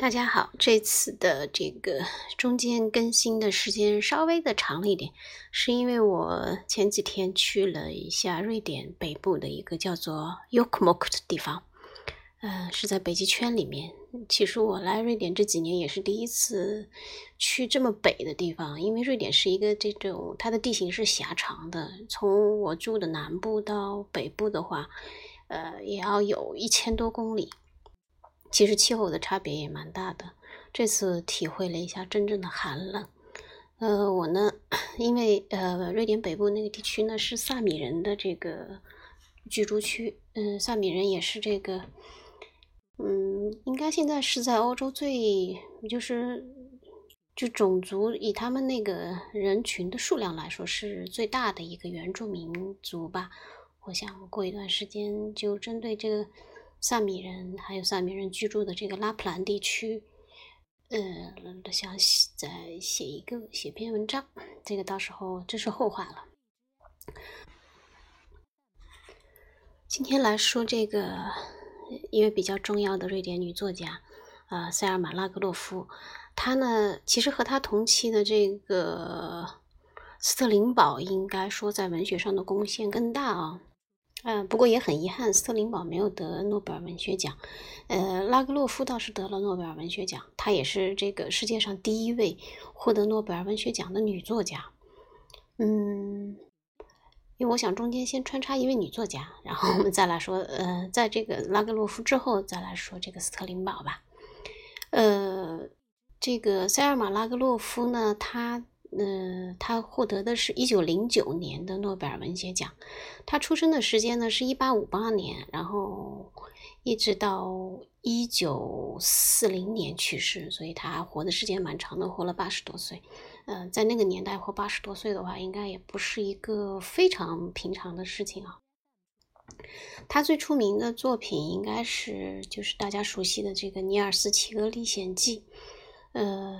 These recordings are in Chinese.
大家好，这次的这个中间更新的时间稍微的长了一点，是因为我前几天去了一下瑞典北部的一个叫做 y o k m o k 的地方，呃，是在北极圈里面。其实我来瑞典这几年也是第一次去这么北的地方，因为瑞典是一个这种它的地形是狭长的，从我住的南部到北部的话，呃，也要有一千多公里。其实气候的差别也蛮大的，这次体会了一下真正的寒冷。呃，我呢，因为呃，瑞典北部那个地区呢是萨米人的这个居住区，嗯，萨米人也是这个，嗯，应该现在是在欧洲最就是就种族以他们那个人群的数量来说是最大的一个原住民族吧。我想过一段时间就针对这个。萨米人还有萨米人居住的这个拉普兰地区，呃，想再写一个写篇文章，这个到时候这是后话了。今天来说这个，因为比较重要的瑞典女作家，啊，塞尔玛拉格洛夫，她呢，其实和她同期的这个斯特林堡，应该说在文学上的贡献更大啊。嗯，不过也很遗憾，斯特林堡没有得诺贝尔文学奖。呃，拉格洛夫倒是得了诺贝尔文学奖，她也是这个世界上第一位获得诺贝尔文学奖的女作家。嗯，因为我想中间先穿插一位女作家，然后我们再来说，呃，在这个拉格洛夫之后再来说这个斯特林堡吧。呃，这个塞尔玛拉格洛夫呢，她。呃，他获得的是一九零九年的诺贝尔文学奖。他出生的时间呢是一八五八年，然后一直到一九四零年去世，所以他活的时间蛮长的，活了八十多岁。呃，在那个年代活八十多岁的话，应该也不是一个非常平常的事情啊。他最出名的作品应该是就是大家熟悉的这个《尼尔斯骑鹅历险记》，呃。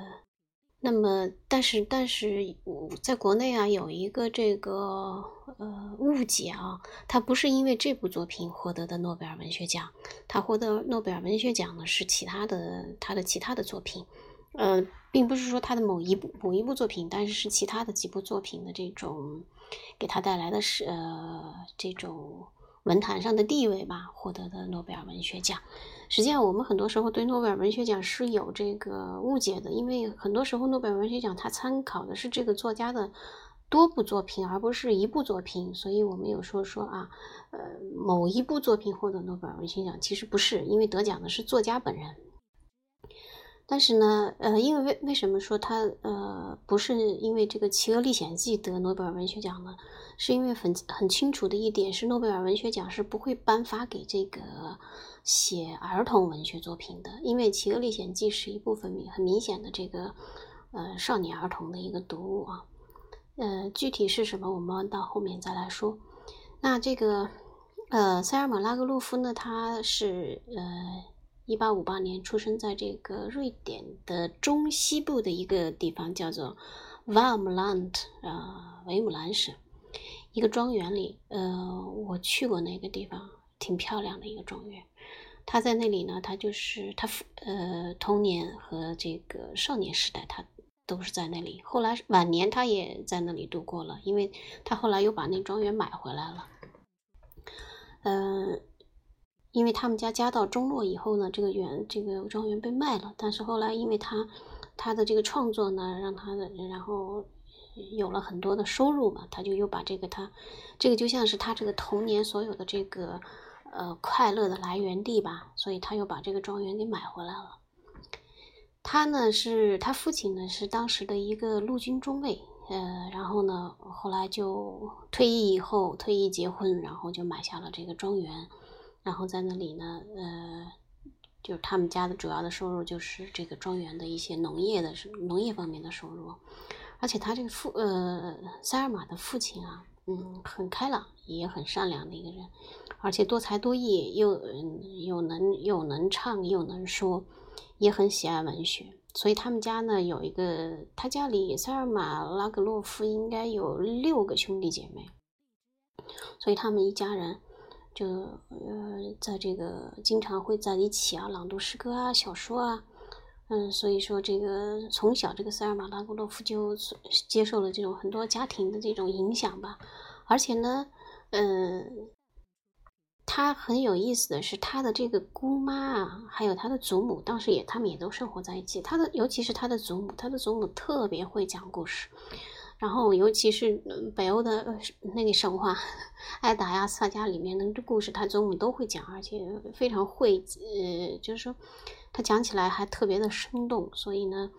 那么，但是，但是，在国内啊，有一个这个呃误解啊，他不是因为这部作品获得的诺贝尔文学奖，他获得诺贝尔文学奖呢是其他的他的其他的作品，呃，并不是说他的某一部某一部作品，但是是其他的几部作品的这种给他带来的是呃这种。文坛上的地位吧，获得的诺贝尔文学奖。实际上，我们很多时候对诺贝尔文学奖是有这个误解的，因为很多时候诺贝尔文学奖它参考的是这个作家的多部作品，而不是一部作品。所以我们有时候说啊，呃，某一部作品获得诺贝尔文学奖，其实不是，因为得奖的是作家本人。但是呢，呃，因为为为什么说他呃不是因为这个《企鹅历险记》得诺贝尔文学奖呢？是因为很很清楚的一点是，诺贝尔文学奖是不会颁发给这个写儿童文学作品的，因为《企鹅历险记》是一部分明很明显的这个呃少年儿童的一个读物啊。呃，具体是什么，我们到后面再来说。那这个呃塞尔玛拉格洛夫呢，他是呃。一八五八年出生在这个瑞典的中西部的一个地方，叫做 Värmland 啊，维姆兰省一个庄园里。呃，我去过那个地方，挺漂亮的一个庄园。他在那里呢，他就是他呃童年和这个少年时代，他都是在那里。后来晚年他也在那里度过了，因为他后来又把那庄园买回来了。嗯。因为他们家家道中落以后呢，这个园这个庄园被卖了。但是后来，因为他他的这个创作呢，让他的然后有了很多的收入嘛，他就又把这个他这个就像是他这个童年所有的这个呃快乐的来源地吧，所以他又把这个庄园给买回来了。他呢是他父亲呢是当时的一个陆军中尉，呃，然后呢后来就退役以后退役结婚，然后就买下了这个庄园。然后在那里呢，呃，就是他们家的主要的收入就是这个庄园的一些农业的农业方面的收入，而且他这个父呃塞尔玛的父亲啊，嗯，很开朗，也很善良的一个人，而且多才多艺，又又能又能唱又能说，也很喜爱文学，所以他们家呢有一个，他家里塞尔玛拉格洛夫应该有六个兄弟姐妹，所以他们一家人。就呃，在这个经常会在一起啊，朗读诗歌啊、小说啊，嗯，所以说这个从小这个塞尔玛拉格洛夫就接受了这种很多家庭的这种影响吧，而且呢，嗯，他很有意思的是他的这个姑妈啊，还有他的祖母，当时也他们也都生活在一起。他的尤其是他的祖母，他的祖母特别会讲故事。然后，尤其是北欧的那个神话，艾达呀、萨迦里面的故事，他祖母都会讲，而且非常会，呃，就是说他讲起来还特别的生动。所以呢，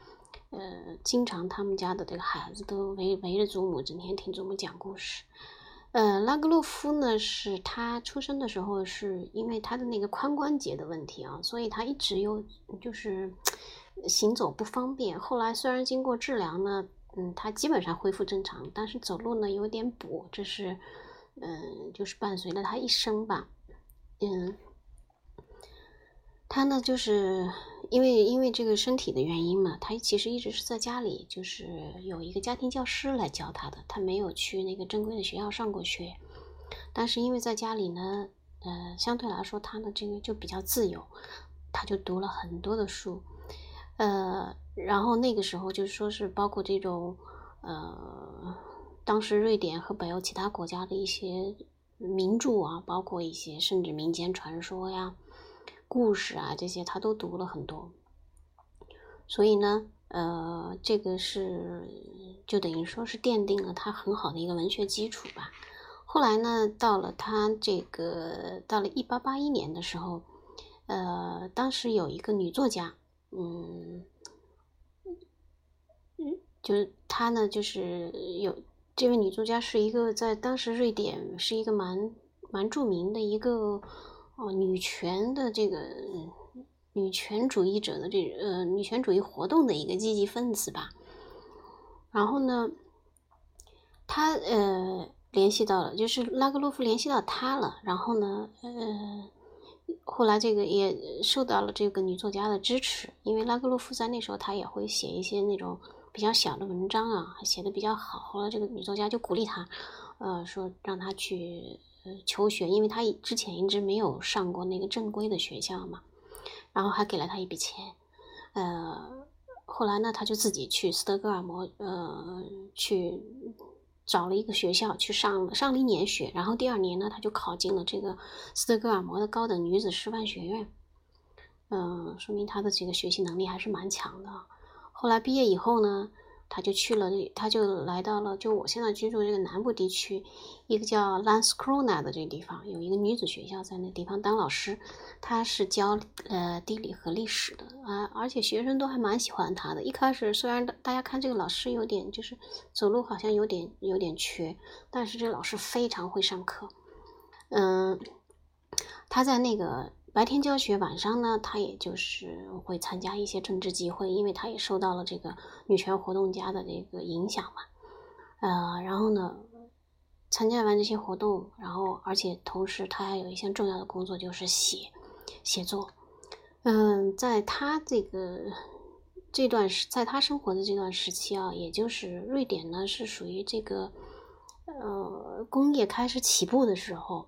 呃，经常他们家的这个孩子都围围着祖母，整天听祖母讲故事。呃，拉格洛夫呢，是他出生的时候是因为他的那个髋关节的问题啊，所以他一直有就是 行走不方便。后来虽然经过治疗呢。嗯，他基本上恢复正常，但是走路呢有点跛，这是，嗯，就是伴随了他一生吧。嗯，他呢就是因为因为这个身体的原因嘛，他其实一直是在家里，就是有一个家庭教师来教他的，他没有去那个正规的学校上过学。但是因为在家里呢，呃，相对来说他的这个就比较自由，他就读了很多的书。呃，然后那个时候就是说是包括这种，呃，当时瑞典和北欧其他国家的一些名著啊，包括一些甚至民间传说呀、故事啊这些，他都读了很多。所以呢，呃，这个是就等于说是奠定了他很好的一个文学基础吧。后来呢，到了他这个到了一八八一年的时候，呃，当时有一个女作家。嗯，嗯，就是她呢，就是有这位女作家是一个在当时瑞典是一个蛮蛮著名的一个哦女权的这个女权主义者的这呃女权主义活动的一个积极分子吧。然后呢，他呃联系到了，就是拉格洛夫联系到他了。然后呢，呃。后来这个也受到了这个女作家的支持，因为拉格洛夫在那时候他也会写一些那种比较小的文章啊，写的比较好。后来这个女作家就鼓励他，呃，说让他去呃求学，因为他之前一直没有上过那个正规的学校嘛，然后还给了他一笔钱。呃，后来呢，他就自己去斯德哥尔摩，呃，去。找了一个学校去上上了一年学，然后第二年呢，他就考进了这个斯德哥尔摩的高等女子师范学院。嗯，说明他的这个学习能力还是蛮强的。后来毕业以后呢。他就去了，他就来到了就我现在居住这个南部地区，一个叫 lans krona 的这个地方，有一个女子学校在那地方当老师，他是教呃地理和历史的啊，而且学生都还蛮喜欢他的。一开始虽然大家看这个老师有点就是走路好像有点有点瘸，但是这老师非常会上课，嗯，他在那个。白天教学，晚上呢，他也就是会参加一些政治集会，因为他也受到了这个女权活动家的这个影响嘛。呃，然后呢，参加完这些活动，然后而且同时他还有一项重要的工作就是写写作。嗯，在他这个这段时，在他生活的这段时期啊，也就是瑞典呢是属于这个呃工业开始起步的时候，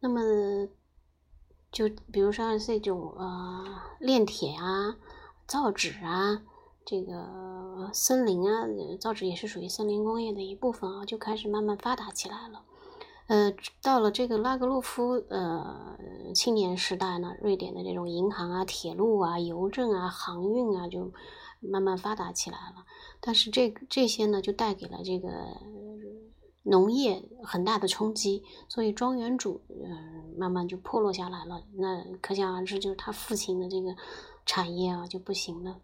那么。就比如说这种呃炼铁啊、造纸啊、这个森林啊，造纸也是属于森林工业的一部分啊，就开始慢慢发达起来了。呃，到了这个拉格洛夫呃青年时代呢，瑞典的这种银行啊、铁路啊、邮政啊、航运啊，就慢慢发达起来了。但是这这些呢，就带给了这个。农业很大的冲击，所以庄园主嗯慢慢就破落下来了。那可想而知，就是他父亲的这个产业啊就不行了，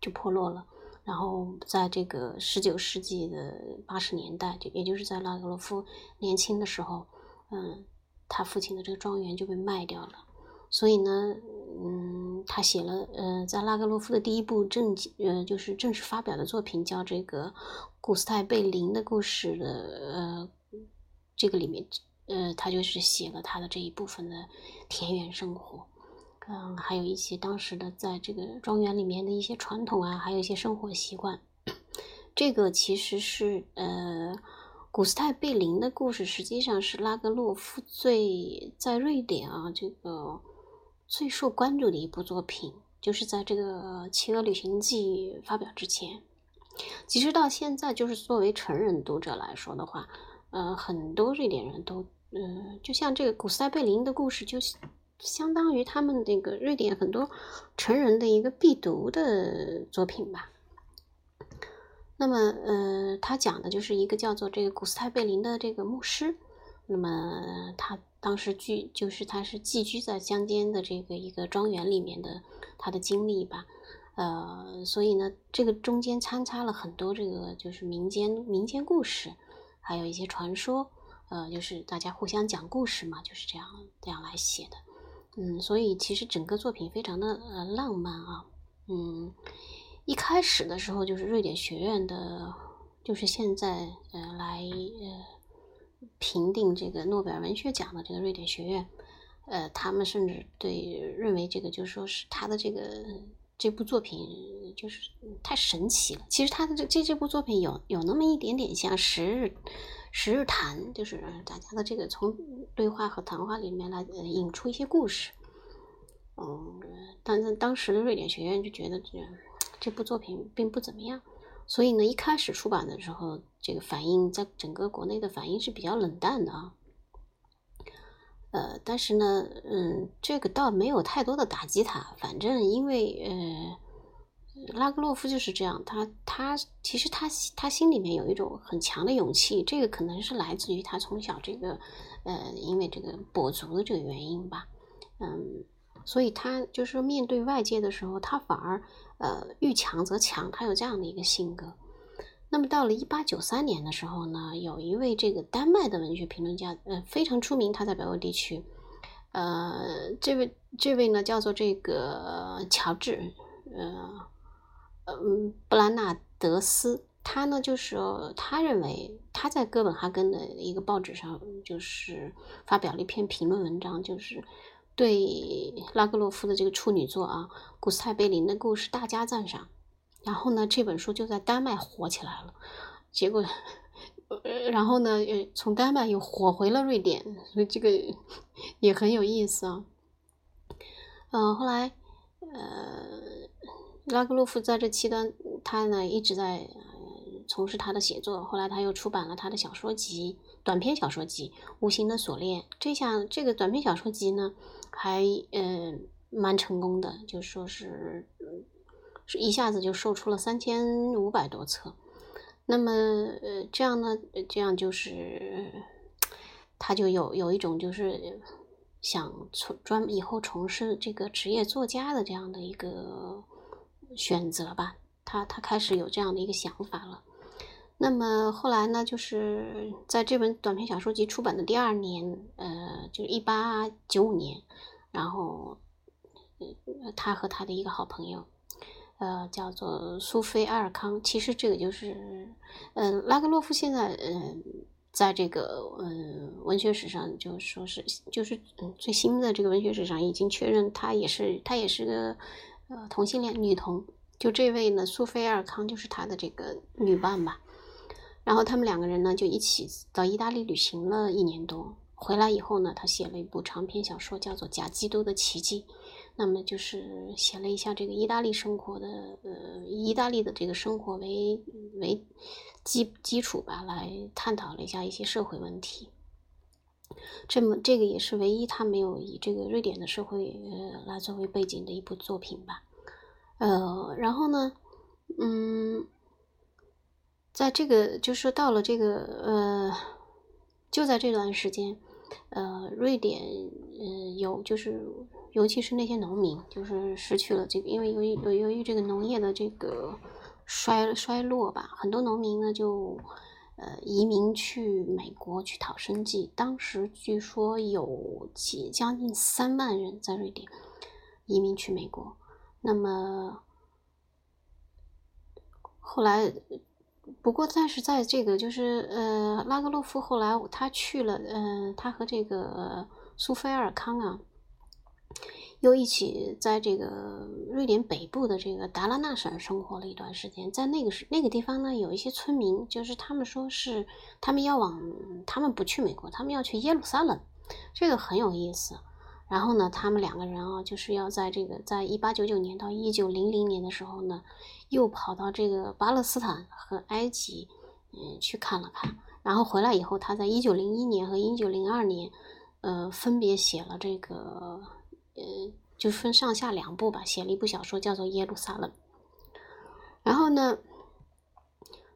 就破落了。然后在这个十九世纪的八十年代，就也就是在拉格罗夫年轻的时候，嗯，他父亲的这个庄园就被卖掉了。所以呢，嗯，他写了呃，在拉格洛夫的第一部正呃就是正式发表的作品叫这个。古斯泰贝林的故事的呃，这个里面呃，他就是写了他的这一部分的田园生活，嗯，还有一些当时的在这个庄园里面的一些传统啊，还有一些生活习惯。这个其实是呃，古斯泰贝林的故事，实际上是拉格洛夫最在瑞典啊这个最受关注的一部作品。就是在这个《企鹅旅行记》发表之前。其实到现在，就是作为成人读者来说的话，呃，很多瑞典人都，嗯，就像这个古斯泰贝林的故事，就相当于他们那个瑞典很多成人的一个必读的作品吧。那么，呃，他讲的就是一个叫做这个古斯泰贝林的这个牧师。那么他当时居就是他是寄居在乡间的这个一个庄园里面的他的经历吧。呃，所以呢，这个中间参差了很多这个就是民间民间故事，还有一些传说。呃，就是大家互相讲故事嘛，就是这样这样来写的。嗯，所以其实整个作品非常的呃浪漫啊。嗯。一开始的时候，就是瑞典学院的，就是现在呃来呃评定这个诺贝尔文学奖的这个瑞典学院，呃，他们甚至对认为这个就是说是他的这个这部作品就是太神奇了。其实他的这这这部作品有有那么一点点像《十日十日谈》，就是大家的这个从对话和谈话里面来引出一些故事。嗯，但是当时的瑞典学院就觉得这。这部作品并不怎么样，所以呢，一开始出版的时候，这个反应在整个国内的反应是比较冷淡的啊。呃，但是呢，嗯，这个倒没有太多的打击他，反正因为呃，拉格洛夫就是这样，他他其实他他心里面有一种很强的勇气，这个可能是来自于他从小这个呃，因为这个跛足的这个原因吧，嗯，所以他就是面对外界的时候，他反而。呃，遇强则强，他有这样的一个性格。那么到了一八九三年的时候呢，有一位这个丹麦的文学评论家，呃，非常出名，他在北欧地区。呃，这位这位呢叫做这个乔治，呃，嗯，布兰纳德斯。他呢就是他认为他在哥本哈根的一个报纸上就是发表了一篇评论文章，就是。对拉格洛夫的这个处女作啊，《古斯泰贝林的故事》大加赞赏，然后呢，这本书就在丹麦火起来了。结果，呃，然后呢，呃，从丹麦又火回了瑞典，所以这个也很有意思啊。嗯，后来，呃，拉格洛夫在这期间，他呢一直在从事他的写作。后来他又出版了他的小说集、短篇小说集《无形的锁链》。这项这个短篇小说集呢。还呃蛮成功的，就说是是一下子就售出了三千五百多册。那么呃这样呢，这样就是他就有有一种就是想从专以后从事这个职业作家的这样的一个选择吧。他他开始有这样的一个想法了。那么后来呢，就是在这本短篇小说集出版的第二年，呃，就是一八九五年。然后，呃他和他的一个好朋友，呃，叫做苏菲埃尔康。其实这个就是，嗯，拉格洛夫现在，嗯，在这个，嗯，文学史上，就说是，就是，嗯，最新的这个文学史上已经确认，他也是，他也是个，呃，同性恋女同。就这位呢，苏菲埃尔康就是他的这个女伴吧。然后他们两个人呢，就一起到意大利旅行了一年多。回来以后呢，他写了一部长篇小说，叫做《假基督的奇迹》。那么就是写了一下这个意大利生活的，呃，意大利的这个生活为为基基础吧，来探讨了一下一些社会问题。这么这个也是唯一他没有以这个瑞典的社会呃来作为背景的一部作品吧。呃，然后呢，嗯，在这个就是到了这个呃，就在这段时间。呃，瑞典，嗯，有就是，尤其是那些农民，就是失去了这个，因为由于由由于这个农业的这个衰衰落吧，很多农民呢就呃移民去美国去讨生计。当时据说有几将近三万人在瑞典移民去美国，那么后来。不过，但是在这个就是呃，拉格洛夫后来他去了，嗯，他和这个苏菲尔康啊，又一起在这个瑞典北部的这个达拉纳省生活了一段时间。在那个时那个地方呢，有一些村民，就是他们说是他们要往，他们不去美国，他们要去耶路撒冷，这个很有意思。然后呢，他们两个人啊，就是要在这个在一八九九年到一九零零年的时候呢，又跑到这个巴勒斯坦和埃及，嗯，去看了看。然后回来以后，他在一九零一年和一九零二年，呃，分别写了这个，呃，就分上下两部吧，写了一部小说，叫做《耶路撒冷》。然后呢，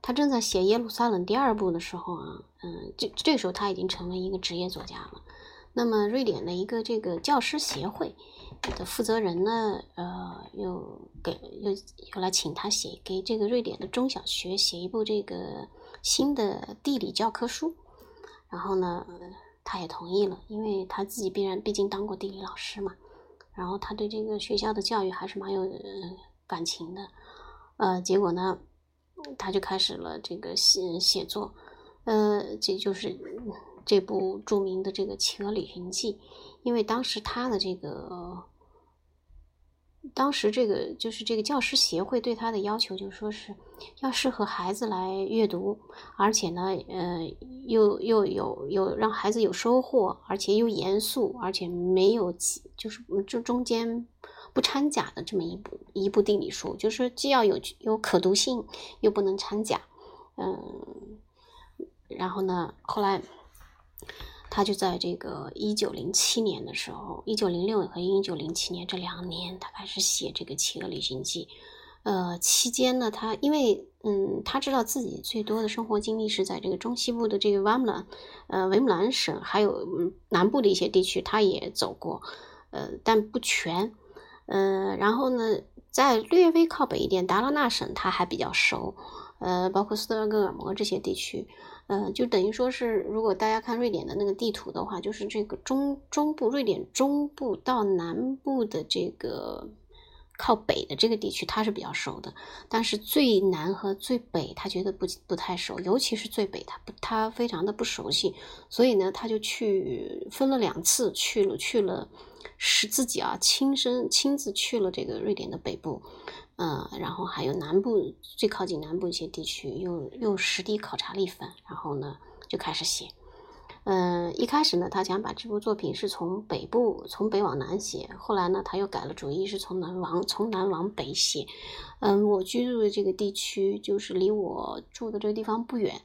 他正在写《耶路撒冷》第二部的时候啊，嗯，这这时候他已经成为一个职业作家了。那么，瑞典的一个这个教师协会的负责人呢，呃，又给又又来请他写给这个瑞典的中小学写一部这个。新的地理教科书，然后呢，他也同意了，因为他自己必然毕竟当过地理老师嘛，然后他对这个学校的教育还是蛮有感情的，呃，结果呢，他就开始了这个写写作，呃，这就是这部著名的这个《企鹅旅行记》，因为当时他的这个。当时这个就是这个教师协会对他的要求，就说是要适合孩子来阅读，而且呢，呃，又又有有让孩子有收获，而且又严肃，而且没有就是这中间不掺假的这么一部一部地理书，就是既要有有可读性，又不能掺假，嗯，然后呢，后来。他就在这个一九零七年的时候，一九零六和一九零七年这两年，他开始写这个《企鹅旅行记》。呃，期间呢，他因为嗯，他知道自己最多的生活经历是在这个中西部的这个瓦姆兰，呃，维姆兰省，还有南部的一些地区，他也走过，呃，但不全。呃，然后呢，在略微靠北一点，达拉纳省他还比较熟，呃，包括斯德哥尔摩这些地区。呃，就等于说是，如果大家看瑞典的那个地图的话，就是这个中中部，瑞典中部到南部的这个靠北的这个地区，他是比较熟的。但是最南和最北，他觉得不不太熟，尤其是最北，他不他非常的不熟悉。所以呢，他就去分了两次去了去了，是自己啊亲身亲自去了这个瑞典的北部。嗯，然后还有南部最靠近南部一些地区，又又实地考察了一番，然后呢就开始写。嗯，一开始呢，他想把这部作品是从北部从北往南写，后来呢他又改了主意，是从南往从南往北写。嗯，我居住的这个地区就是离我住的这个地方不远，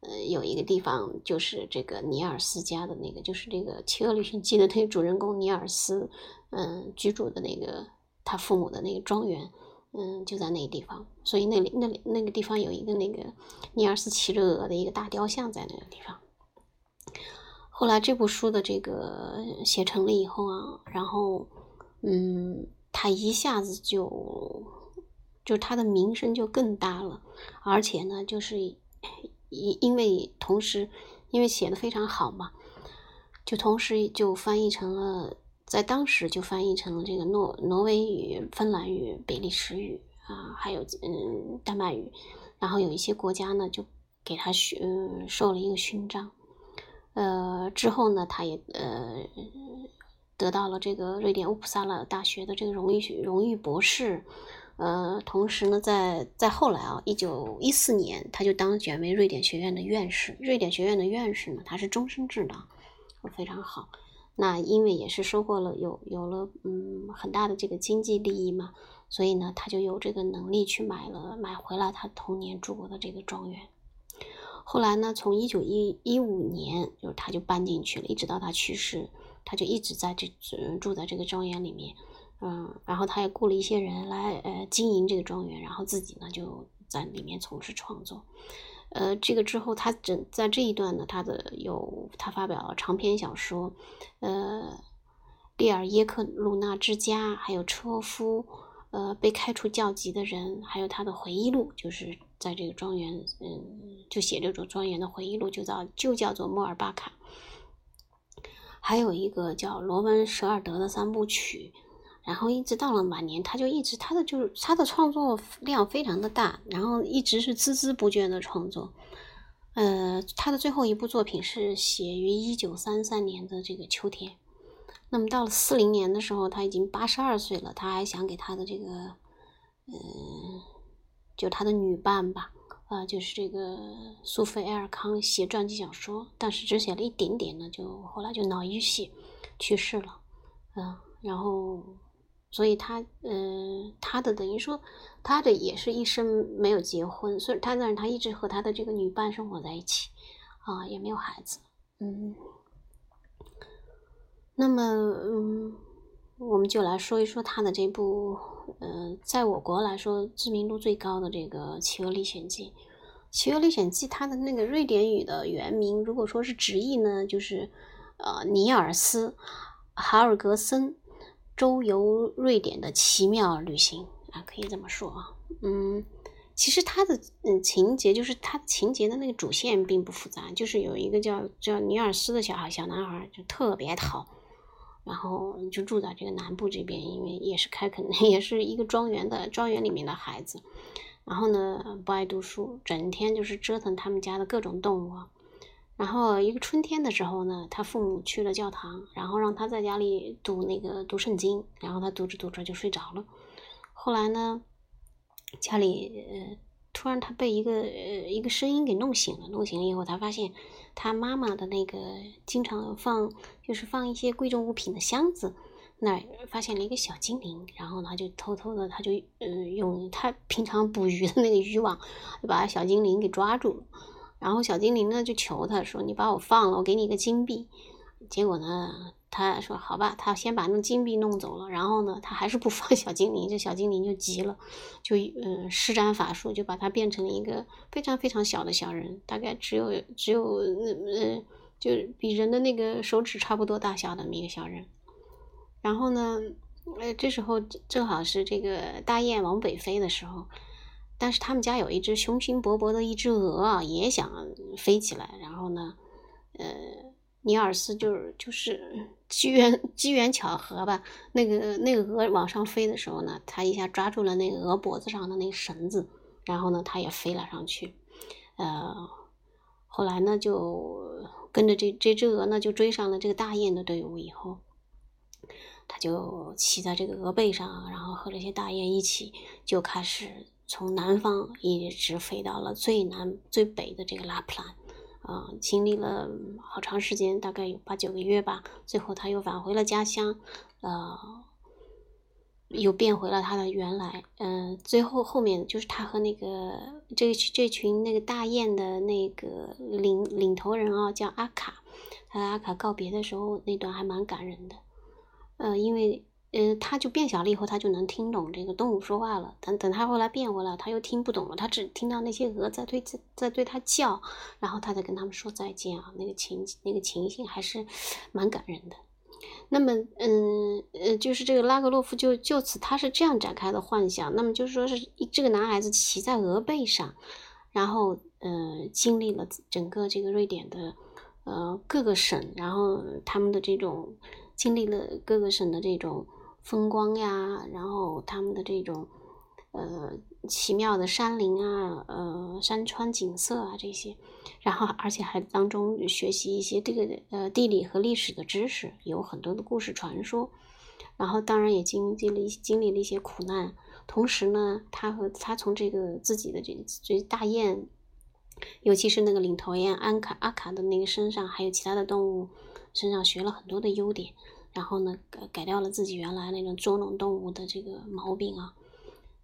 呃，有一个地方就是这个尼尔斯家的那个，就是这个《企鹅旅行记》的那个主人公尼尔斯，嗯，居住的那个他父母的那个庄园。嗯，就在那个地方，所以那里那里那个地方有一个那个尼尔斯骑着鹅的一个大雕像在那个地方。后来这部书的这个写成了以后啊，然后嗯，他一下子就就他的名声就更大了，而且呢，就是因因为同时因为写的非常好嘛，就同时就翻译成了。在当时就翻译成了这个诺挪威语、芬兰语、比利时语啊，还有嗯丹麦语，然后有一些国家呢就给他勋授了一个勋章，呃之后呢他也呃得到了这个瑞典乌普萨拉大学的这个荣誉荣誉博士，呃同时呢在在后来啊一九一四年他就当选为瑞典学院的院士，瑞典学院的院士呢他是终身制的，非常好。那因为也是收获了有有了嗯很大的这个经济利益嘛，所以呢他就有这个能力去买了买回了他童年住过的这个庄园。后来呢，从一九一一五年就是他就搬进去了，一直到他去世，他就一直在这住在这个庄园里面，嗯，然后他也雇了一些人来呃经营这个庄园，然后自己呢就在里面从事创作。呃，这个之后，他整在这一段呢，他的有他发表了长篇小说，呃，《列尔耶克鲁纳之家》，还有车夫，呃，被开除教籍的人，还有他的回忆录，就是在这个庄园，嗯，就写这种庄园的回忆录，就叫就叫做《莫尔巴卡》，还有一个叫罗文舍尔德的三部曲。然后一直到了晚年，他就一直他的就是他的创作量非常的大，然后一直是孜孜不倦的创作。呃，他的最后一部作品是写于一九三三年的这个秋天。那么到了四零年的时候，他已经八十二岁了，他还想给他的这个，嗯，就他的女伴吧，啊，就是这个苏菲埃尔康写传记小说，但是只写了一点点呢，就后来就脑溢血去世了。嗯，然后，所以他，嗯，他的等于说，他的也是一生没有结婚，所以他但是他一直和他的这个女伴生活在一起，啊，也没有孩子，嗯。那么，嗯，我们就来说一说他的这部，呃，在我国来说知名度最高的这个《企鹅历险记》。《企鹅历险记》它的那个瑞典语的原名，如果说是直译呢，就是呃，尼尔斯·哈尔格森周游瑞典的奇妙旅行啊，可以这么说啊。嗯，其实它的嗯情节就是它情节的那个主线并不复杂，就是有一个叫叫尼尔斯的小孩小男孩就特别淘。然后就住在这个南部这边，因为也是开垦，也是一个庄园的庄园里面的孩子。然后呢，不爱读书，整天就是折腾他们家的各种动物啊。然后一个春天的时候呢，他父母去了教堂，然后让他在家里读那个读圣经，然后他读着读着就睡着了。后来呢，家里呃。突然，他被一个呃一个声音给弄醒了。弄醒了以后，他发现他妈妈的那个经常放就是放一些贵重物品的箱子那发现了一个小精灵。然后他就偷偷的，他就呃用他平常捕鱼的那个渔网，就把小精灵给抓住了。然后小精灵呢就求他说：“你把我放了，我给你一个金币。”结果呢？他说：“好吧，他先把那金币弄走了，然后呢，他还是不放小精灵，这小精灵就急了，就嗯施展法术，就把他变成了一个非常非常小的小人，大概只有只有嗯，就比人的那个手指差不多大小的那么一个小人。然后呢，呃，这时候正好是这个大雁往北飞的时候，但是他们家有一只雄心勃勃的一只鹅啊，也想飞起来，然后呢，呃。”尼尔斯就是就是机缘机缘巧合吧，那个那个鹅往上飞的时候呢，他一下抓住了那个鹅脖子上的那个绳子，然后呢，他也飞了上去。呃，后来呢，就跟着这这只鹅呢，就追上了这个大雁的队伍。以后，他就骑在这个鹅背上，然后和这些大雁一起，就开始从南方一直飞到了最南最北的这个拉普兰。啊，经历了好长时间，大概有八九个月吧。最后他又返回了家乡，呃，又变回了他的原来。嗯，最后后面就是他和那个这这群那个大雁的那个领领头人啊，叫阿卡。他和阿卡告别的时候，那段还蛮感人的。呃，因为。嗯，他就变小了以后，他就能听懂这个动物说话了。等等，他后来变回来，他又听不懂了，他只听到那些鹅在对在对他叫，然后他再跟他们说再见啊。那个情那个情形还是 蛮感人的。那么，嗯呃，就是这个拉格洛夫就就此他是这样展开的幻想。那么就是说是这个男孩子骑在鹅背上，然后呃经历了整个这个瑞典的呃各个省，然后他们的这种经历了各个省的这种。风光呀，然后他们的这种呃奇妙的山林啊，呃山川景色啊这些，然后而且还当中学习一些这个呃地理和历史的知识，有很多的故事传说，然后当然也经历了经历了一些苦难，同时呢，他和他从这个自己的这这大雁，尤其是那个领头雁安卡阿卡的那个身上，还有其他的动物身上学了很多的优点。然后呢，改改掉了自己原来那种捉弄动物的这个毛病啊，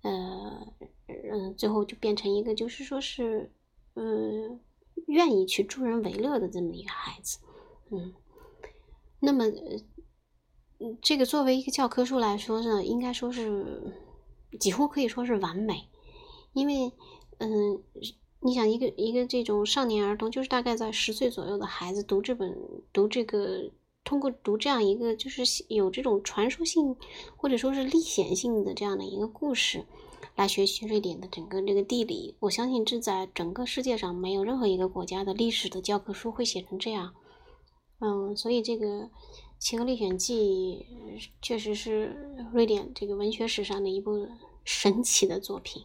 呃，嗯，最后就变成一个就是说是，嗯，愿意去助人为乐的这么一个孩子，嗯，那么，嗯，这个作为一个教科书来说呢，应该说是几乎可以说是完美，因为，嗯，你想一个一个这种少年儿童，就是大概在十岁左右的孩子读这本读这个。通过读这样一个就是有这种传说性或者说是历险性的这样的一个故事，来学习瑞典的整个这个地理，我相信这在整个世界上没有任何一个国家的历史的教科书会写成这样。嗯，所以这个《企鹅历险记》确实是瑞典这个文学史上的一部神奇的作品。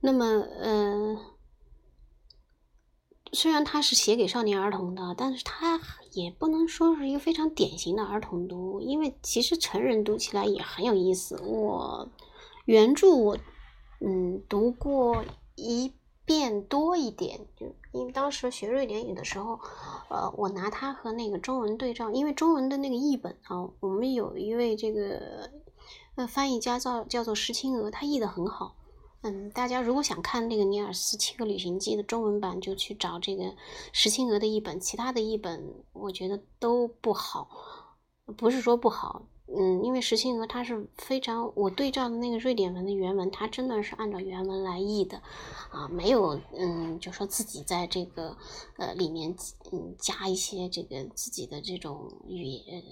那么，呃。虽然它是写给少年儿童的，但是它也不能说是一个非常典型的儿童读物，因为其实成人读起来也很有意思。我原著我嗯读过一遍多一点，就因为当时学瑞典语的时候，呃，我拿它和那个中文对照，因为中文的那个译本啊，我们有一位这个呃翻译家叫叫做石青娥，他译的很好。嗯，大家如果想看那个尼尔斯七个旅行记的中文版，就去找这个石青娥的译本，其他的译本我觉得都不好，不是说不好。嗯，因为石青娥她是非常，我对照的那个瑞典文的原文，它真的是按照原文来译的，啊，没有，嗯，就说自己在这个呃里面，嗯，加一些这个自己的这种语言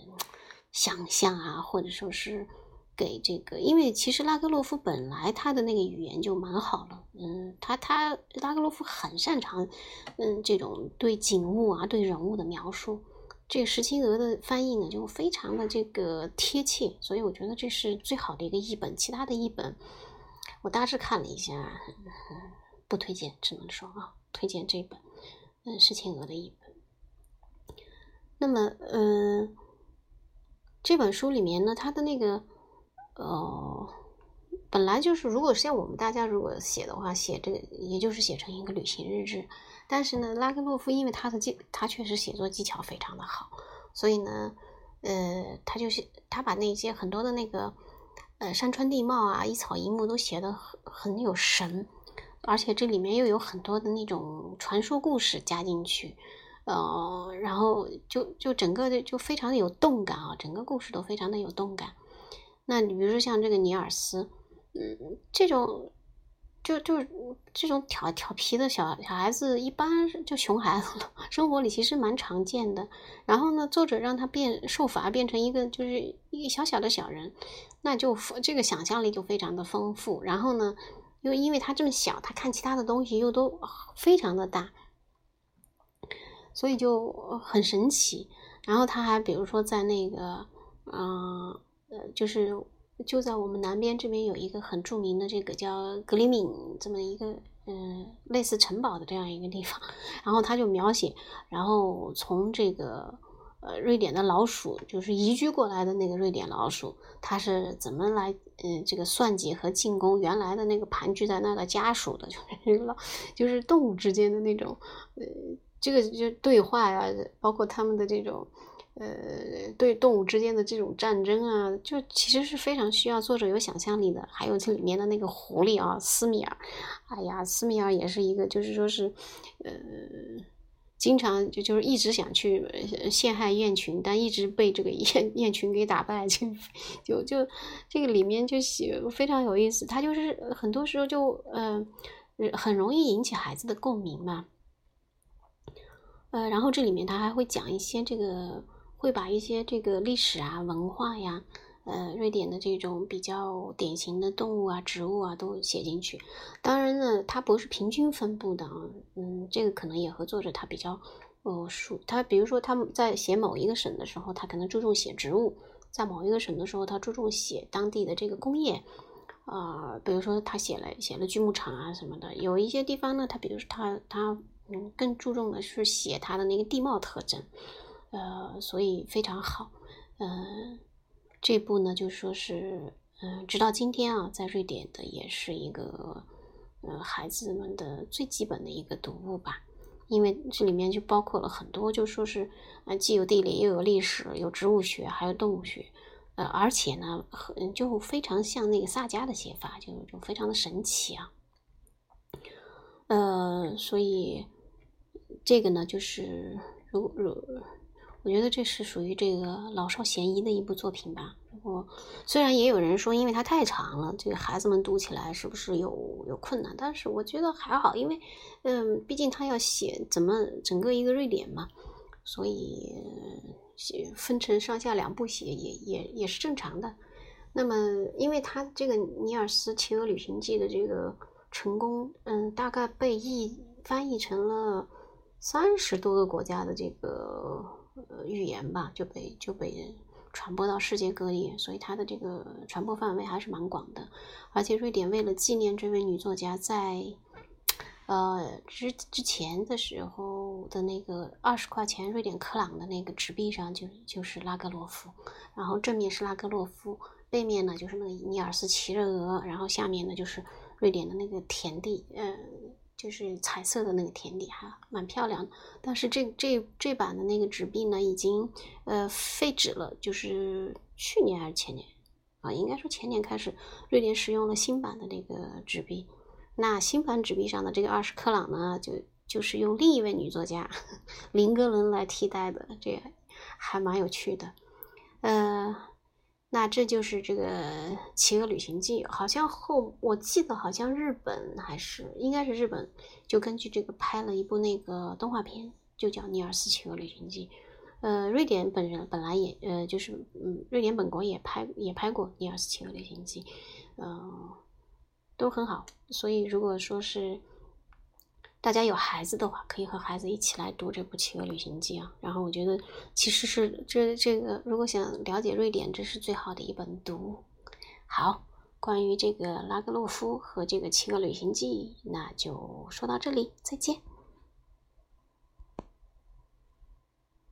想象啊，或者说是给这个，因为其实拉格洛夫本来他的那个语言就蛮好了，嗯，他他拉格洛夫很擅长，嗯，这种对景物啊，对人物的描述。这个石青娥的翻译呢，就非常的这个贴切，所以我觉得这是最好的一个译本。其他的译本，我大致看了一下，不推荐，只能说啊，推荐这本，嗯，石青娥的译本。那么，嗯，这本书里面呢，它的那个，呃，本来就是，如果像我们大家如果写的话，写这个，也就是写成一个旅行日志。但是呢，拉格洛夫因为他的技，他确实写作技巧非常的好，所以呢，呃，他就是他把那些很多的那个，呃，山川地貌啊，一草一木都写的很很有神，而且这里面又有很多的那种传说故事加进去，呃，然后就就整个的就非常的有动感啊，整个故事都非常的有动感。那你比如说像这个尼尔斯，嗯，这种。就就这种调调皮的小小孩子，一般就熊孩子了，生活里其实蛮常见的。然后呢，作者让他变受罚，变成一个就是一个小小的小人，那就这个想象力就非常的丰富。然后呢，又因为他这么小，他看其他的东西又都非常的大，所以就很神奇。然后他还比如说在那个，嗯，就是。就在我们南边这边有一个很著名的这个叫格里敏这么一个嗯类似城堡的这样一个地方，然后他就描写，然后从这个呃瑞典的老鼠就是移居过来的那个瑞典老鼠，它是怎么来嗯这个算计和进攻原来的那个盘踞在那的家属的，就 是老就是动物之间的那种呃这个就对话呀，包括他们的这种。呃，对动物之间的这种战争啊，就其实是非常需要作者有想象力的。还有这里面的那个狐狸啊，斯米尔，哎呀，斯米尔也是一个，就是说是，呃，经常就就是一直想去陷害雁群，但一直被这个雁 雁群给打败，就 就就这个里面就写非常有意思。他就是很多时候就呃很容易引起孩子的共鸣嘛。呃，然后这里面他还会讲一些这个。会把一些这个历史啊、文化呀，呃，瑞典的这种比较典型的动物啊、植物啊都写进去。当然呢，它不是平均分布的啊，嗯，这个可能也和作者他比较，呃，熟。他比如说他在写某一个省的时候，他可能注重写植物；在某一个省的时候，他注重写当地的这个工业，啊，比如说他写了写了锯木厂啊什么的。有一些地方呢，他比如说他他嗯更注重的是写它的那个地貌特征。呃，所以非常好，嗯，这部呢就说是，嗯，直到今天啊，在瑞典的也是一个，呃，孩子们的最基本的一个读物吧，因为这里面就包括了很多，就说是，呃，既有地理，又有历史，有植物学，还有动物学，呃，而且呢，很就非常像那个萨迦的写法，就就非常的神奇啊，呃，所以这个呢，就是如如。我觉得这是属于这个老少咸宜的一部作品吧。我虽然也有人说，因为它太长了，这个孩子们读起来是不是有有困难？但是我觉得还好，因为嗯，毕竟他要写怎么整个一个瑞典嘛，所以写分成上下两部写也也也是正常的。那么，因为他这个《尼尔斯骑鹅旅行记》的这个成功，嗯，大概被译翻译成了三十多个国家的这个。呃，语言吧就被就被传播到世界各地，所以它的这个传播范围还是蛮广的。而且瑞典为了纪念这位女作家，在呃之之前的时候的那个二十块钱瑞典克朗的那个纸币上就就是拉格洛夫，然后正面是拉格洛夫，背面呢就是那个尼尔斯骑着鹅，然后下面呢就是瑞典的那个田地，嗯，就是彩色的那个甜底，还蛮漂亮的。但是这这这版的那个纸币呢，已经呃废纸了，就是去年还是前年啊，应该说前年开始，瑞典使用了新版的那个纸币。那新版纸币上的这个二十克朗呢，就就是用另一位女作家 林格伦来替代的，这还蛮有趣的。呃，那这就是这个《企鹅旅行记》，好像后我记得好像日本还是应该是日本，就根据这个拍了一部那个动画片，就叫《尼尔斯企鹅旅行记》。呃，瑞典本人本来也呃就是嗯，瑞典本国也拍也拍过《尼尔斯企鹅旅行记》，嗯，都很好。所以如果说是大家有孩子的话，可以和孩子一起来读这部《企鹅旅行记》啊。然后我觉得其实是这这个，如果想了解瑞典，这是最好的一本读。好，关于这个拉格洛夫和这个《企鹅旅行记》，那就说到这里，再见。